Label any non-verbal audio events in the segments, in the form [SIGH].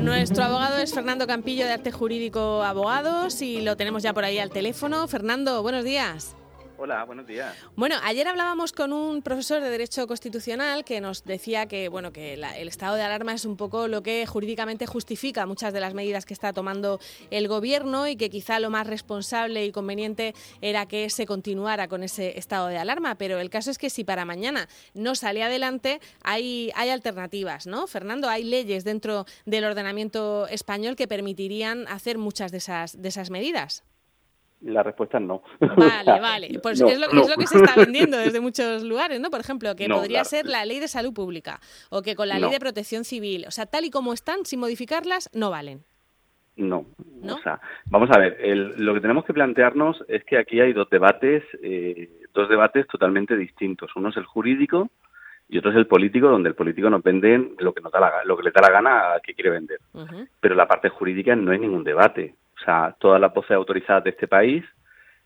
Nuestro abogado es Fernando Campillo de Arte Jurídico Abogados y lo tenemos ya por ahí al teléfono. Fernando, buenos días. Hola, buenos días. Bueno, ayer hablábamos con un profesor de Derecho Constitucional que nos decía que, bueno, que el estado de alarma es un poco lo que jurídicamente justifica muchas de las medidas que está tomando el Gobierno y que quizá lo más responsable y conveniente era que se continuara con ese estado de alarma. Pero el caso es que si para mañana no sale adelante, hay, hay alternativas, ¿no? Fernando, hay leyes dentro del ordenamiento español que permitirían hacer muchas de esas, de esas medidas. La respuesta es no. [LAUGHS] Vale, vale. Pues es, lo, que se está vendiendo desde muchos lugares, ¿no? Por ejemplo, que podría ser la ley de salud pública o que con la ley de protección civil, o sea, tal y como están, sin modificarlas, no valen. No. O sea, vamos a ver, lo que tenemos que plantearnos es que aquí hay dos debates, eh, dos debates totalmente distintos. Uno es el jurídico y otro es el político, donde el político nos vende lo que, nos da la, lo que le da la gana a que quiere vender. Pero la parte jurídica no hay ningún debate. Sea, todas las voces autorizadas de este país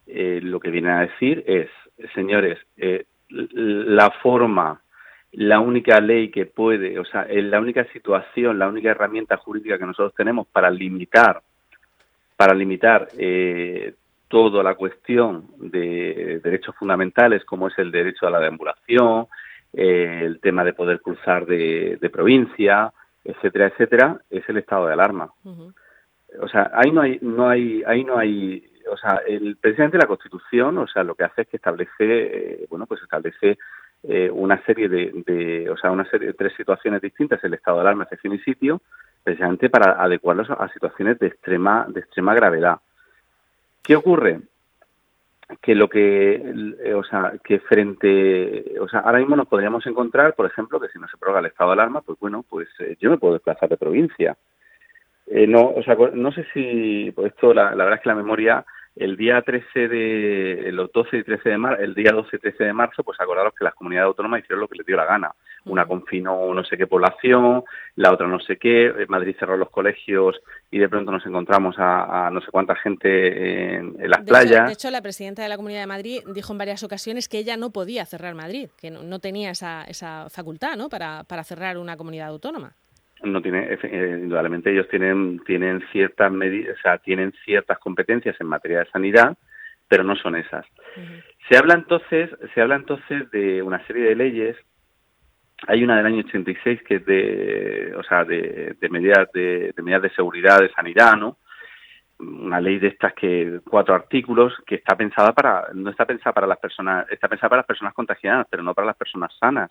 eh, lo que vienen a decir es, señores, eh, la forma, la única ley que puede, o sea, la única situación, la única herramienta jurídica que nosotros tenemos para limitar, para limitar eh, toda la cuestión de derechos fundamentales, como es el derecho a la deambulación, el tema de poder cruzar de, provincia, etcétera, etcétera, es el estado de alarma o sea, ahí no hay, no hay, ahí no hay, o sea, el, precisamente la Constitución, o sea, lo que hace es que establece, eh, bueno, pues establece eh, una serie de, o sea, una serie de tres situaciones distintas, el estado de alarma, excepción y sitio, precisamente para adecuarlos a situaciones de extrema, de extrema gravedad. ¿Qué ocurre? que lo que, eh, o sea, que frente, o sea, ahora mismo nos podríamos encontrar, por ejemplo, que si no se prorroga el estado de alarma, pues bueno, pues yo me puedo desplazar de provincia. Eh, no, o sea, no sé si, pues esto, la, verdad es que la memoria, el día 13 de, los 12 y 13 de marzo, el día 12 y 13 de marzo, pues acordaros que las comunidades autónomas hicieron lo que les dio la gana. Una confinó no sé qué población, la otra no sé qué, Madrid cerró los colegios y de pronto nos encontramos a, no sé cuánta gente en, las playas. de hecho, la presidenta de la Comunidad de Madrid dijo en varias ocasiones que ella no podía cerrar Madrid, que no, tenía esa, esa facultad ¿no? para, para cerrar una comunidad autónoma no tiene eh, indudablemente ellos tienen tienen ciertas medidas, o sea, tienen ciertas competencias en materia de sanidad, pero no son esas. Se habla entonces, se habla entonces de una serie de leyes. Hay una del año 86 que es de, o sea, de, medidas de, medidas de seguridad de sanidad, ¿no? Una ley de estas que cuatro artículos que está pensada para no está pensada para las personas, está pensada para las personas contagiadas, pero no para las personas sanas.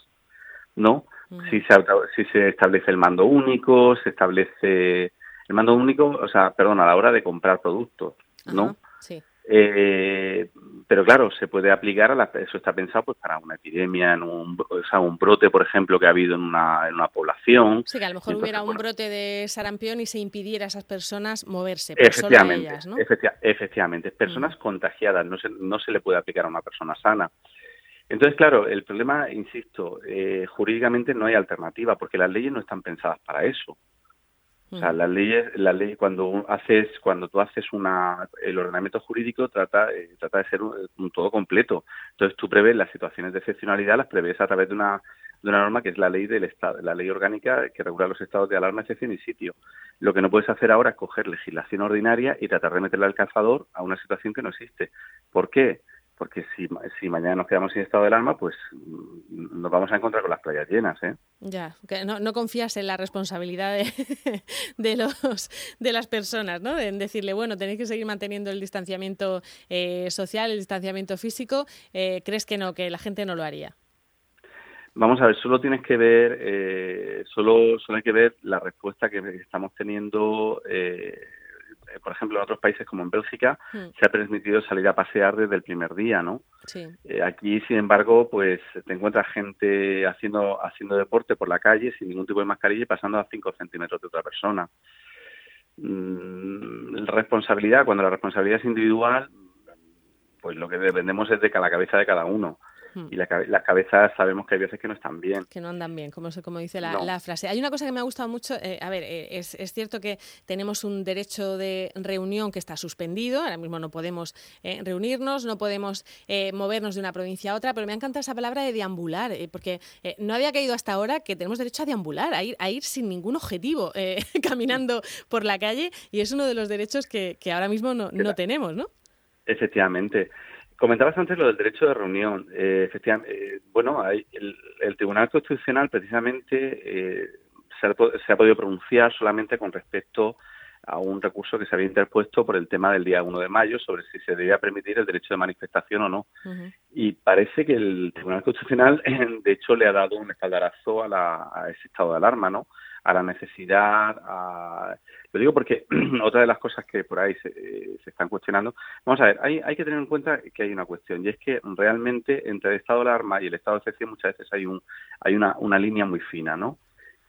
¿no? Si se, si se establece el mando único, se establece el mando único, o sea, perdón, a la hora de comprar productos, ¿no? sí. Eh, pero claro, se puede aplicar a la, eso está pensado pues para una epidemia, en un, o sea, un brote, por ejemplo, que ha habido en una, en una población. Sí, que a lo mejor hubiera un brote de sarampión y se impidiera a esas personas moverse. efectivamente, ellas, ¿no? efectivamente, personas contagiadas, no se, no se le puede aplicar a una persona sana. Entonces, claro, el problema, insisto, eh, jurídicamente no hay alternativa porque las leyes no están pensadas para eso. O sea, mm. las leyes, la ley cuando haces, cuando tú haces una, el ordenamiento jurídico trata, eh, trata de ser un, todo completo. Entonces tú prevés las situaciones de excepcionalidad, las prevés a través de una, de una norma que es la ley del Estado, la ley orgánica que regula los estados de alarma, excepción y sitio. Lo que no puedes hacer ahora es coger legislación ordinaria y tratar de meterle al calzador a una situación que no existe. ¿Por qué? Porque si, si mañana nos quedamos sin estado del alarma, pues mm, nos vamos a encontrar con las playas llenas. ¿eh? Ya, que no, no confías en la responsabilidad de, [LAUGHS] de, los, de las personas, ¿no? En decirle, bueno, tenéis que seguir manteniendo el distanciamiento eh, social, el distanciamiento físico. Eh, ¿Crees que no, que la gente no lo haría? Vamos a ver, solo tienes que ver, eh, solo, solo hay que ver la respuesta que estamos teniendo eh, por ejemplo, en otros países como en Bélgica hmm. se ha permitido salir a pasear desde el primer día, ¿no? Sí. Eh, aquí, sin embargo, pues te encuentras gente haciendo haciendo deporte por la calle sin ningún tipo de mascarilla y pasando a 5 centímetros de otra persona. Mm, responsabilidad, cuando la responsabilidad es individual, pues lo que dependemos es de la cabeza de cada uno. Hmm. Y las cabezas sabemos que hay veces que no están bien. Que no andan bien, como, como dice la, frase. Hay una cosa que me ha gustado mucho. Eh, a ver, eh, es, es, cierto que tenemos un derecho de reunión que está suspendido. Ahora mismo no podemos eh, reunirnos, no podemos movernos de una provincia a otra, pero me ha encantado esa palabra de deambular, porque no había caído hasta ahora que tenemos derecho a deambular, a ir, a ir sin ningún objetivo [LAUGHS] caminando por la calle, y es uno de los derechos que, que ahora mismo no, no tenemos, ¿no? Efectivamente. Comentabas antes lo del derecho de reunión. Eh, efectivamente, eh, bueno, hay, el, Tribunal Constitucional precisamente eh, se, ha, podido pronunciar solamente con respecto a un recurso que se había interpuesto por el tema del día 1 de mayo sobre si se debía permitir el derecho de manifestación o no. Y parece que el Tribunal Constitucional, [LAUGHS] de hecho, le ha dado un espaldarazo a, a ese estado de alarma, ¿no? A la necesidad, a lo digo porque [CLEARS THROAT] otra de las cosas que por ahí se, están cuestionando, vamos a ver, hay, hay que tener en cuenta que hay una cuestión y es que realmente entre el estado de alarma y el estado de excepción muchas veces hay un hay una, una línea muy fina, ¿no?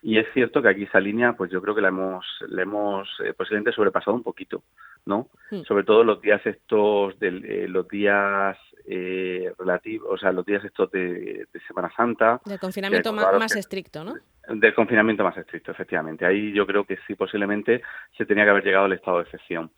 Y es cierto que aquí esa línea, pues yo creo que la hemos, la hemos eh, posiblemente sobrepasado un poquito, ¿no? Hmm. Sobre todo los días estos, de, eh, los días eh, relativos, o sea, los días estos de, Semana Santa. Del confinamiento más, estricto, ¿no? Del confinamiento más estricto, efectivamente. Ahí yo creo que sí, posiblemente se tenía que haber llegado al estado de excepción.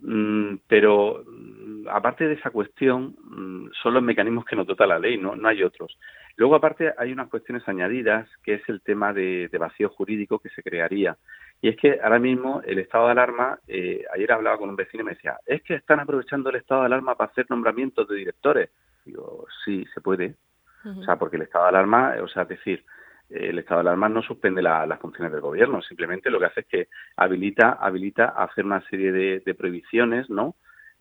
Mm, pero mm, aparte de esa cuestión, mm, son los mecanismos que nos dota la ley, no, no hay otros. Luego, aparte, hay unas cuestiones añadidas, que es el tema de, vacío jurídico que se crearía. Y es que ahora mismo el estado de alarma, eh, ayer hablaba con un vecino y me decía, es que están aprovechando el estado de alarma para hacer nombramientos de directores. Digo, sí, se puede. O sea, porque el estado de alarma, o sea, es decir, el estado de alarma no suspende las funciones del gobierno, simplemente lo que hace es que habilita, habilita hacer una serie de, prohibiciones, ¿no?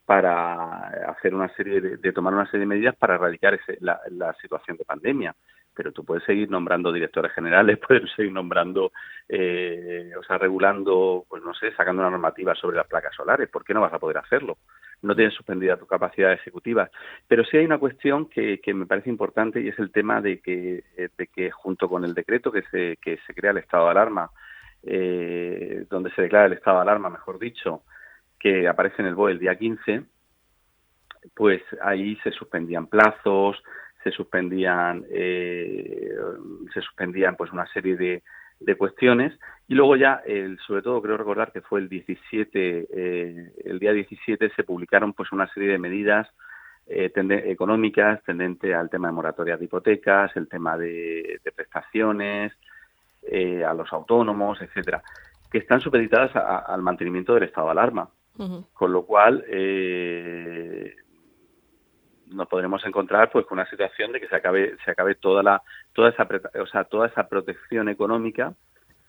para hacer una serie de, tomar una serie de medidas para erradicar la, situación de pandemia. Pero tú puedes seguir nombrando directores generales, [LAUGHS] puedes seguir nombrando, eh, o sea, regulando, pues no sé, sacando una normativa sobre las placas solares. ¿Por qué no vas a poder hacerlo? no tienes suspendida tu capacidad ejecutiva. Pero sí hay una cuestión que, que me parece importante y es el tema de que, eh, de que junto con el decreto que se, que se crea el estado de alarma, eh, donde se declara el estado de alarma, mejor dicho, que aparece en el BOE el día 15, pues ahí se suspendían plazos, se suspendían, eh, se suspendían pues una serie de, de cuestiones y luego ya, el, sobre todo creo recordar que fue el 17, eh, el día 17 se publicaron pues una serie de medidas eh, económicas tendente al tema de moratorias de hipotecas, el tema de, prestaciones, eh, a los autónomos, etcétera, que están supeditadas al mantenimiento del estado de alarma. Con lo cual, eh, nos podremos encontrar pues con una situación de que se acabe se acabe toda la toda esa o sea toda esa protección económica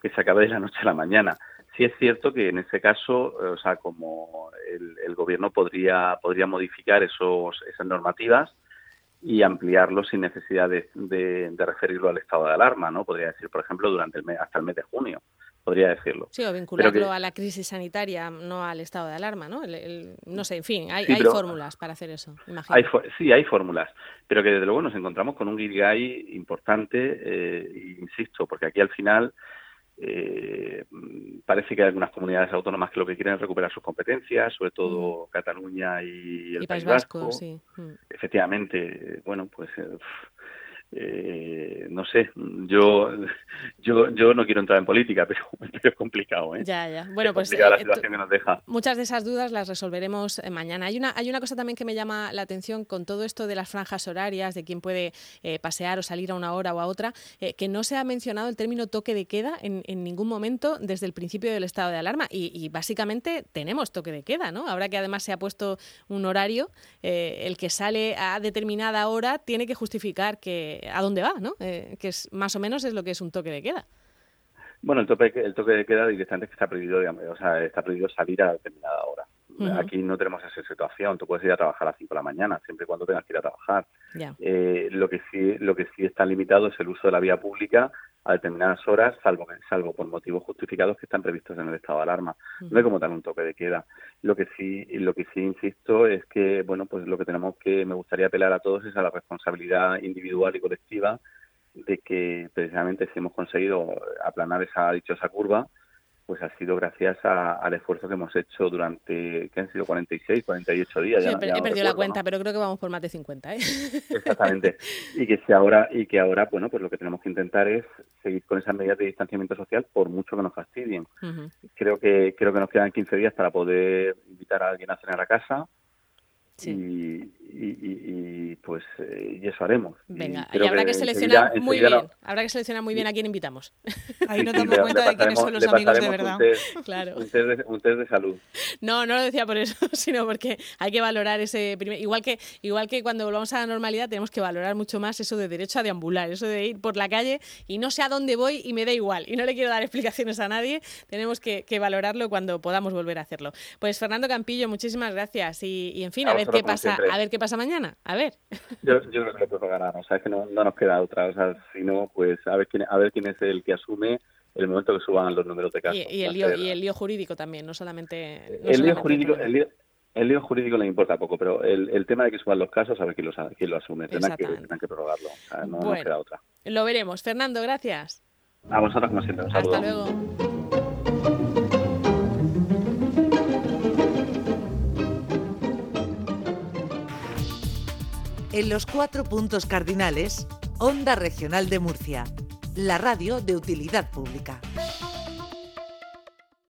que se acabe de la noche a la mañana. Sí es cierto que en ese caso o sea como el, gobierno podría podría modificar esos esas normativas y ampliarlo sin necesidad de, de, de, referirlo al estado de alarma no podría decir por ejemplo durante el mes, hasta el mes de junio podría decirlo. Sí, o vincularlo a la crisis sanitaria, no al estado de alarma, ¿no? no sé, en fin, hay, hay fórmulas para hacer eso, Hay, sí, hay fórmulas, pero que desde luego nos encontramos con un guirigay importante, eh, insisto, porque aquí al final eh, parece que hay algunas comunidades autónomas que lo que quieren es recuperar sus competencias, sobre todo mm. Cataluña y el País, Vasco. sí. Mm. Efectivamente, bueno, pues... Eh, eh, no sé, yo, [LAUGHS] yo, yo no quiero entrar en política, [LAUGHS] pero, es complicado. ¿eh? Ya, ya. Bueno, pues la eh, situación que nos deja. Muchas de esas dudas las resolveremos eh, mañana. Hay una, hay una cosa también que me llama la atención con todo esto de las franjas horarias, de quién puede pasear o salir a una hora o a otra, que no se ha mencionado el término toque de queda en, en ningún momento desde el principio del estado de alarma. Y, y, básicamente tenemos toque de queda, ¿no? Ahora que además se ha puesto un horario, el que sale a determinada hora tiene que justificar que a dónde va, ¿no? Eh, que es más o menos es lo que es un toque de queda. Bueno, el toque, el toque de queda directamente está prohibido, o sea, está prohibido salir a determinada hora. Aquí no tenemos esa situación. Tú puedes ir a trabajar a las 5 de la mañana, siempre y cuando tengas que ir a trabajar. Eh, lo que sí, lo que sí está limitado es el uso de la vía pública a determinadas horas, salvo salvo por motivos justificados que están previstos en el estado de alarma. No hay como tal un toque de queda. Lo que sí, lo que sí insisto es que, bueno, pues lo que tenemos que, me gustaría apelar a todos es a la responsabilidad individual y colectiva de que precisamente si hemos conseguido aplanar esa dichosa curva, pues ha sido gracias al esfuerzo que hemos hecho durante, que han sido 46, 48 días. Sí, he perdido la cuenta, pero creo que vamos por más de 50, ¿eh? [LAUGHS] Exactamente. Y que si ahora, y que ahora, bueno, pues lo que tenemos que intentar es seguir con esas medidas de distanciamiento social por mucho que nos fastidien. Creo que creo que nos quedan 15 días para poder invitar a alguien a cenar a casa. Sí. Y, pues eh, y eso haremos. Venga, y, habrá que, seleccionar muy bien, habrá que seleccionar muy bien a quién invitamos. [LAUGHS] Ahí no damos cuenta de quiénes son los amigos de verdad. Un test, claro. un, test de, salud. No, no lo decía por eso, [LAUGHS] sino porque hay que valorar ese primer, igual que igual que cuando volvamos a la normalidad tenemos que valorar mucho más eso de derecho a deambular, eso de ir por la calle y no sé a dónde voy y me da igual y no le quiero dar [LAUGHS] explicaciones a nadie, tenemos que, valorarlo cuando podamos volver a hacerlo. Pues Fernando Campillo, muchísimas gracias y, en fin, a, ver qué pasa, a ver qué pasa mañana. A ver. [LAUGHS] Yo, yo creo que puedo ganar, o sea, es que no, no nos queda otra, o sea, si no, pues a ver quién, a ver quién es el que asume el momento que suban los números de casos. Y, el, lío, y el lío jurídico también, no solamente... el, lío jurídico, el, lío, el lío jurídico le importa poco, pero el, el, tema de que suban los casos, a ver quién lo, quién lo asume. Tendrán que, tendrán que prorrogarlo. O sea, no, nos queda otra. Lo veremos. Fernando, gracias. A vosotros, como siempre. Un saludo. Hasta luego. En los cuatro puntos cardinales, Onda Regional de Murcia, la radio de utilidad pública.